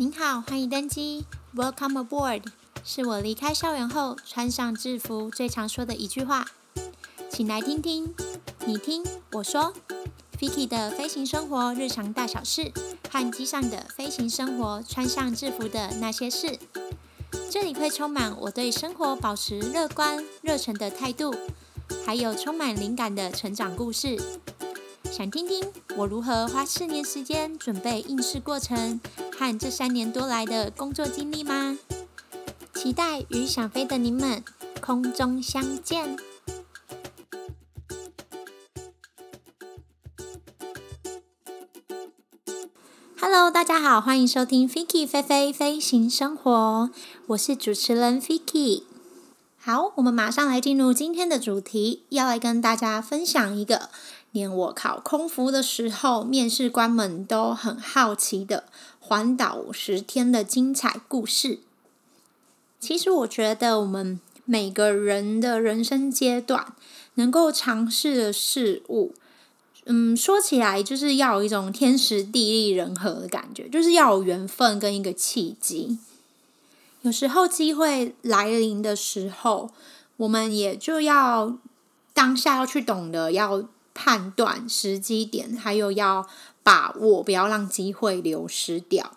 您好，欢迎登机，Welcome aboard，是我离开校园后穿上制服最常说的一句话。请来听听，你听我说，Vicky 的飞行生活日常大小事，和机上的飞行生活穿上制服的那些事。这里会充满我对生活保持乐观、热忱的态度，还有充满灵感的成长故事。想听听我如何花四年时间准备应试过程？和这三年多来的工作经历吗？期待与想飞的您们空中相见。Hello，大家好，欢迎收听 Fiki 飞飞飞行生活，我是主持人 Vicky。好，我们马上来进入今天的主题，要来跟大家分享一个连我考空服的时候，面试官们都很好奇的。环岛十天的精彩故事。其实我觉得，我们每个人的人生阶段能够尝试的事物，嗯，说起来就是要有一种天时地利人和的感觉，就是要有缘分跟一个契机。有时候机会来临的时候，我们也就要当下要去懂得要判断时机点，还有要。把握，不要让机会流失掉。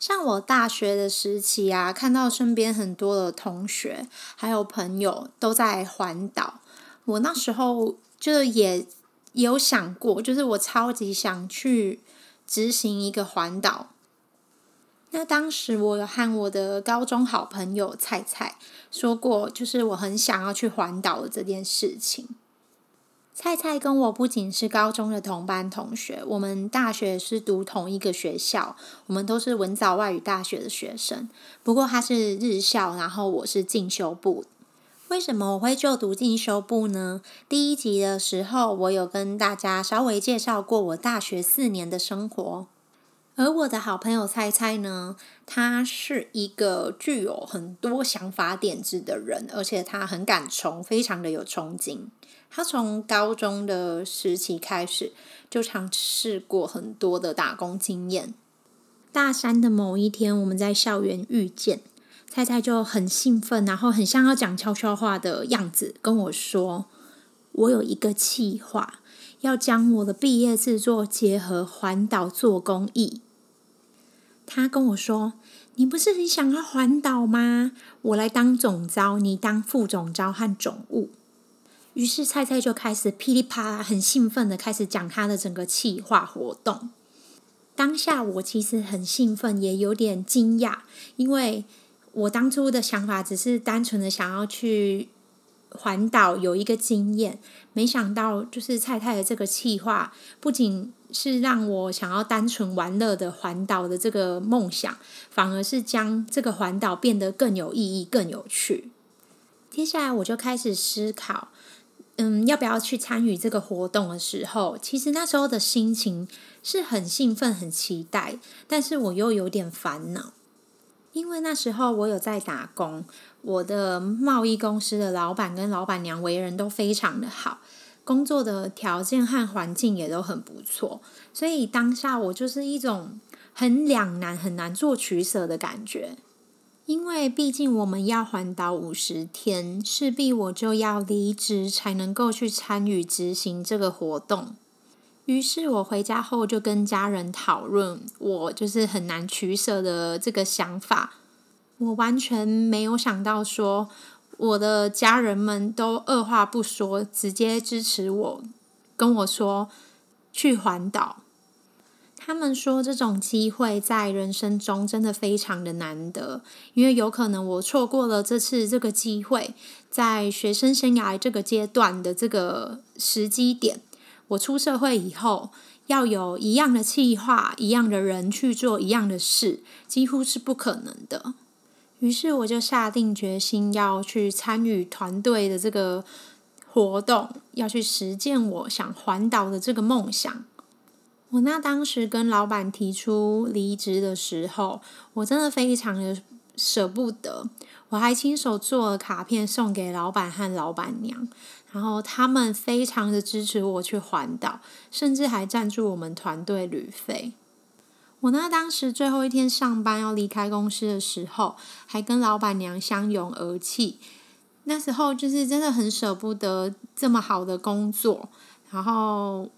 像我大学的时期啊，看到身边很多的同学还有朋友都在环岛，我那时候就也有想过，就是我超级想去执行一个环岛。那当时我有和我的高中好朋友菜菜说过，就是我很想要去环岛的这件事情。菜菜跟我不仅是高中的同班同学，我们大学是读同一个学校，我们都是文藻外语大学的学生。不过他是日校，然后我是进修部。为什么我会就读进修部呢？第一集的时候，我有跟大家稍微介绍过我大学四年的生活。而我的好朋友菜菜呢，他是一个具有很多想法点子的人，而且他很敢冲，非常的有冲劲。他从高中的时期开始就尝试过很多的打工经验。大三的某一天，我们在校园遇见，菜菜就很兴奋，然后很像要讲悄悄话的样子跟我说：“我有一个计划，要将我的毕业制作结合环岛做公益。”他跟我说：“你不是很想要环岛吗？我来当总招，你当副总招和总务。”于是菜菜就开始噼里啪啦，很兴奋的开始讲他的整个企划活动。当下我其实很兴奋，也有点惊讶，因为我当初的想法只是单纯的想要去环岛有一个经验，没想到就是菜菜的这个企划，不仅是让我想要单纯玩乐的环岛的这个梦想，反而是将这个环岛变得更有意义、更有趣。接下来我就开始思考。嗯，要不要去参与这个活动的时候，其实那时候的心情是很兴奋、很期待，但是我又有点烦恼，因为那时候我有在打工，我的贸易公司的老板跟老板娘为人都非常的好，工作的条件和环境也都很不错，所以当下我就是一种很两难、很难做取舍的感觉。因为毕竟我们要环岛五十天，势必我就要离职才能够去参与执行这个活动。于是我回家后就跟家人讨论，我就是很难取舍的这个想法。我完全没有想到说，我的家人们都二话不说，直接支持我，跟我说去环岛。他们说，这种机会在人生中真的非常的难得，因为有可能我错过了这次这个机会，在学生生涯这个阶段的这个时机点，我出社会以后要有一样的计划、一样的人去做一样的事，几乎是不可能的。于是我就下定决心要去参与团队的这个活动，要去实践我想环岛的这个梦想。我那当时跟老板提出离职的时候，我真的非常的舍不得，我还亲手做了卡片送给老板和老板娘，然后他们非常的支持我去环岛，甚至还赞助我们团队旅费。我那当时最后一天上班要离开公司的时候，还跟老板娘相拥而泣。那时候就是真的很舍不得这么好的工作，然后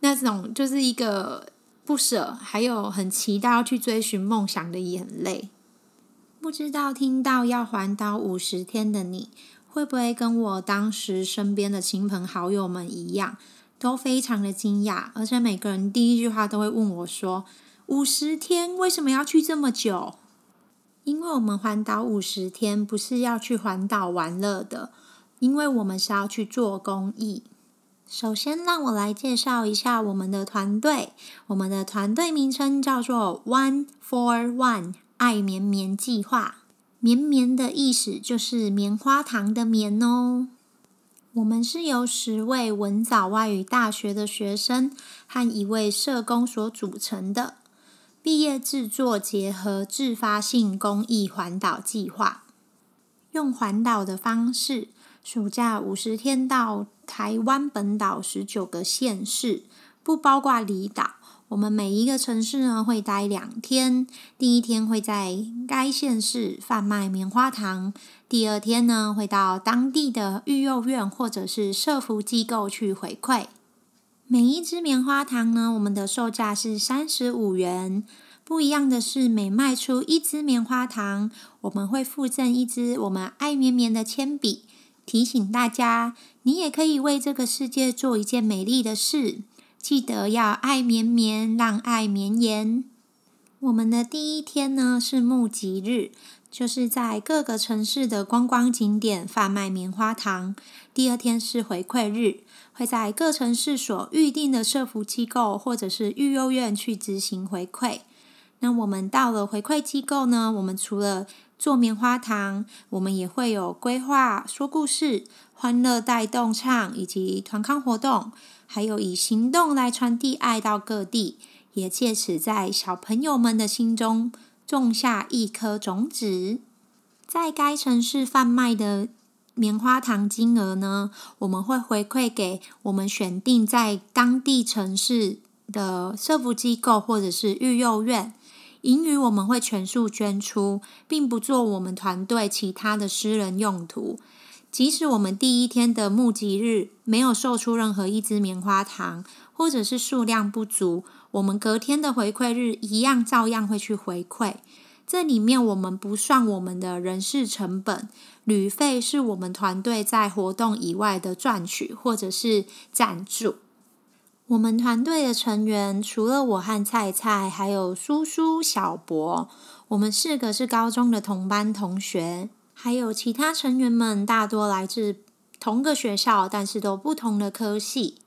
那种就是一个不舍，还有很期待要去追寻梦想的眼泪。不知道听到要环岛五十天的你，会不会跟我当时身边的亲朋好友们一样，都非常的惊讶，而且每个人第一句话都会问我说，五十天为什么要去这么久？因为我们环岛五十天不是要去环岛玩乐的，因为我们是要去做公益。首先，让我来介绍一下我们的团队。我们的团队名称叫做 One for One 爱绵绵计划。绵绵的意思就是棉花糖的棉哦。我们是由十位文藻外语大学的学生和一位社工所组成的。毕业制作结合自发性公益环岛计划，用环岛的方式，暑假五十天到台湾本岛十九个县市，不包括离岛。我们每一个城市呢会待两天，第一天会在该县市贩卖棉花糖，第二天呢会到当地的育幼院或者是社福机构去回馈。每一支棉花糖呢，我们的售价是三十五元。不一样的是，每卖出一支棉花糖，我们会附赠一支我们爱绵绵的铅笔，提醒大家，你也可以为这个世界做一件美丽的事。记得要爱绵绵，让爱绵延。我们的第一天呢是募集日，就是在各个城市的观光景点贩卖棉花糖。第二天是回馈日。会在各城市所预定的社福机构或者是育幼院去执行回馈。那我们到了回馈机构呢，我们除了做棉花糖，我们也会有规划说故事、欢乐带动唱以及团康活动，还有以行动来传递爱到各地，也借此在小朋友们的心中种下一颗种子。在该城市贩卖的。棉花糖金额呢，我们会回馈给我们选定在当地城市的社福机构或者是育幼院，盈余我们会全数捐出，并不做我们团队其他的私人用途。即使我们第一天的募集日没有售出任何一支棉花糖，或者是数量不足，我们隔天的回馈日一样照样会去回馈。这里面我们不算我们的人事成本，旅费是我们团队在活动以外的赚取或者是赞助。我们团队的成员除了我和菜菜，还有苏苏、小博，我们四个是高中的同班同学，还有其他成员们大多来自同个学校，但是都不同的科系。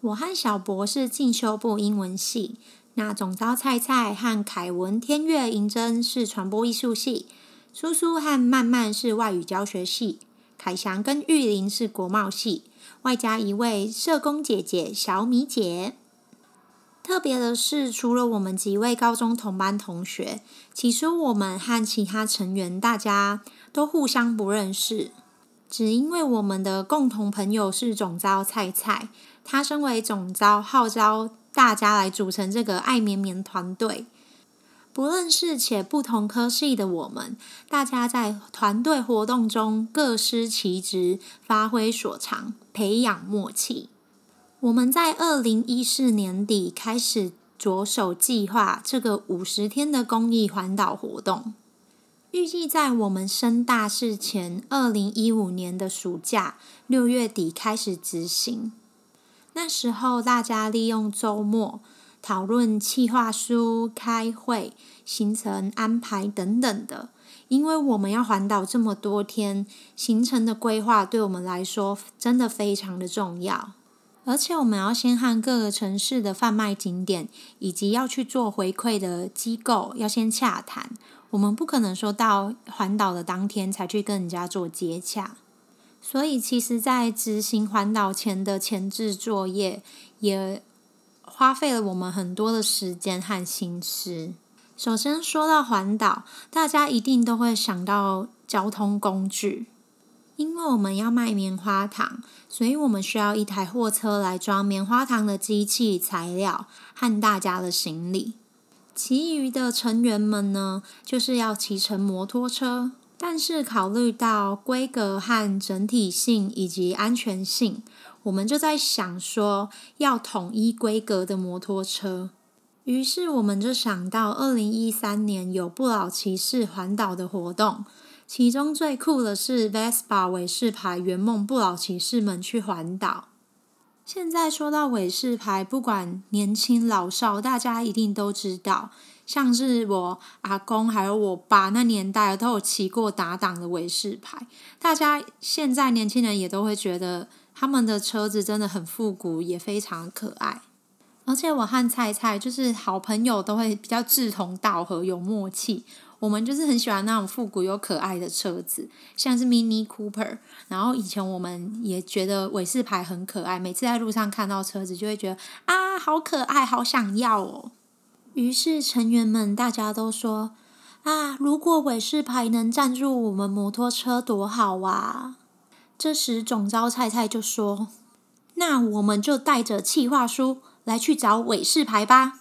我和小博是进修部英文系。那总招菜菜和凯文、天月、银针是传播艺术系，苏苏和曼曼是外语教学系，凯翔跟玉玲是国贸系，外加一位社工姐姐小米姐。特别的是，除了我们几位高中同班同学，其实我们和其他成员大家都互相不认识，只因为我们的共同朋友是总招菜菜，他身为总招号召。大家来组成这个爱绵绵团队，不认识且不同科系的我们，大家在团队活动中各司其职，发挥所长，培养默契。我们在二零一四年底开始着手计划这个五十天的公益环岛活动，预计在我们升大四前，二零一五年的暑假六月底开始执行。那时候，大家利用周末讨论企划书、开会、行程安排等等的。因为我们要环岛这么多天，行程的规划对我们来说真的非常的重要。而且，我们要先和各个城市的贩卖景点以及要去做回馈的机构要先洽谈。我们不可能说到环岛的当天才去跟人家做接洽。所以，其实，在执行环岛前的前置作业，也花费了我们很多的时间和心思。首先说到环岛，大家一定都会想到交通工具，因为我们要卖棉花糖，所以我们需要一台货车来装棉花糖的机器、材料和大家的行李。其余的成员们呢，就是要骑乘摩托车。但是考虑到规格和整体性以及安全性，我们就在想说要统一规格的摩托车。于是我们就想到，二零一三年有不老骑士环岛的活动，其中最酷的是 Vespa 韦士牌圆梦不老骑士们去环岛。现在说到伟士牌，不管年轻老少，大家一定都知道。像是我阿公还有我爸那年代都有骑过打档的伟士牌，大家现在年轻人也都会觉得他们的车子真的很复古，也非常可爱。而且我和菜菜就是好朋友，都会比较志同道合，有默契。我们就是很喜欢那种复古又可爱的车子，像是 Mini Cooper。然后以前我们也觉得伟士牌很可爱，每次在路上看到车子，就会觉得啊，好可爱，好想要哦。于是成员们大家都说啊，如果伟士牌能赞助我们摩托车，多好啊！这时总招菜菜就说：“那我们就带着企划书。”来去找伟士牌吧。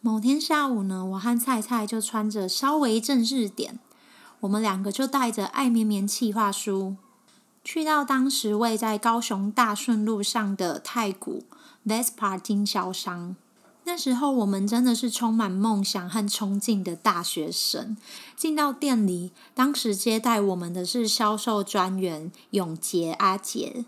某天下午呢，我和菜菜就穿着稍微正式点，我们两个就带着爱绵绵企划书，去到当时位在高雄大顺路上的太古 Vespa 经销商。那时候我们真的是充满梦想和冲劲的大学生。进到店里，当时接待我们的是销售专员永杰阿杰。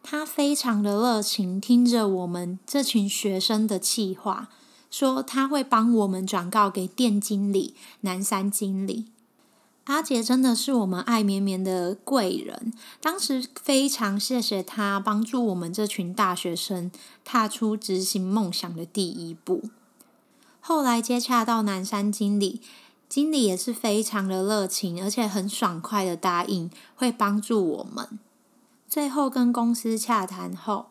他非常的热情，听着我们这群学生的气话，说他会帮我们转告给店经理南山经理。阿杰真的是我们爱绵绵的贵人，当时非常谢谢他帮助我们这群大学生踏出执行梦想的第一步。后来接洽到南山经理，经理也是非常的热情，而且很爽快的答应会帮助我们。最后跟公司洽谈后，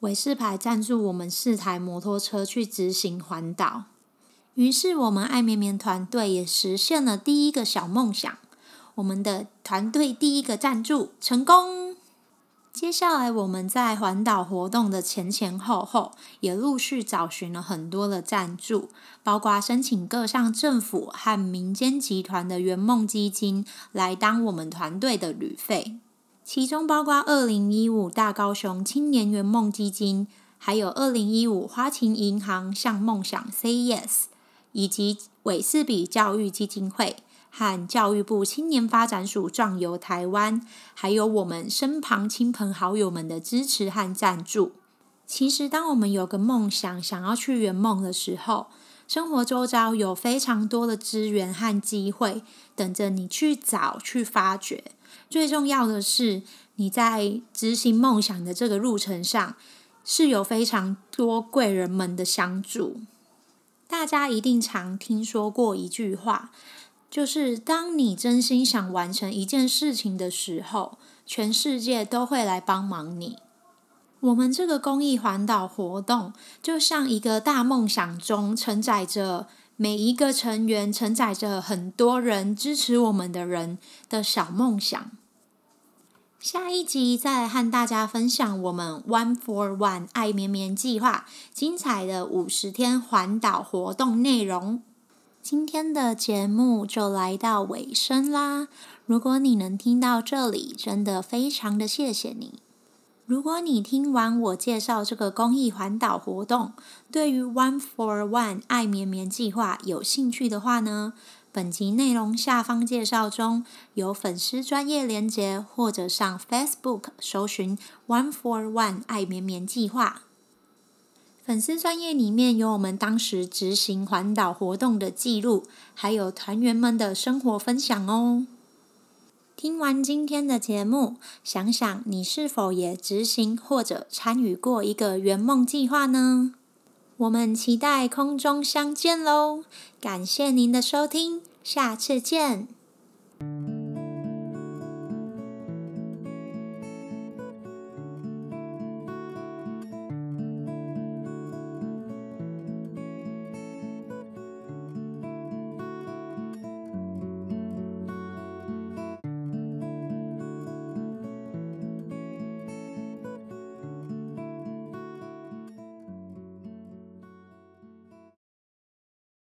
伟士牌赞助我们四台摩托车去执行环岛。于是我们爱绵绵团队也实现了第一个小梦想，我们的团队第一个赞助成功。接下来我们在环岛活动的前前后后，也陆续找寻了很多的赞助，包括申请各项政府和民间集团的圆梦基金来当我们团队的旅费。其中包括二零一五大高雄青年圆梦基金，还有二零一五花旗银行向梦想 Say Yes，以及韦氏比教育基金会和教育部青年发展署壮游台湾，还有我们身旁亲朋好友们的支持和赞助。其实，当我们有个梦想，想要去圆梦的时候，生活周遭有非常多的资源和机会等着你去找、去发掘。最重要的是，你在执行梦想的这个路程上，是有非常多贵人们的相助。大家一定常听说过一句话，就是当你真心想完成一件事情的时候，全世界都会来帮忙你。我们这个公益环岛活动，就像一个大梦想中承载着。每一个成员承载着很多人支持我们的人的小梦想。下一集再来和大家分享我们 One for One 爱绵绵计划精彩的五十天环岛活动内容。今天的节目就来到尾声啦！如果你能听到这里，真的非常的谢谢你。如果你听完我介绍这个公益环岛活动，对于 One for One 爱绵绵计划有兴趣的话呢，本集内容下方介绍中有粉丝专业连接，或者上 Facebook 搜寻 One for One 爱绵绵计划。粉丝专页里面有我们当时执行环岛活动的记录，还有团员们的生活分享哦。听完今天的节目，想想你是否也执行或者参与过一个圆梦计划呢？我们期待空中相见喽！感谢您的收听，下次见。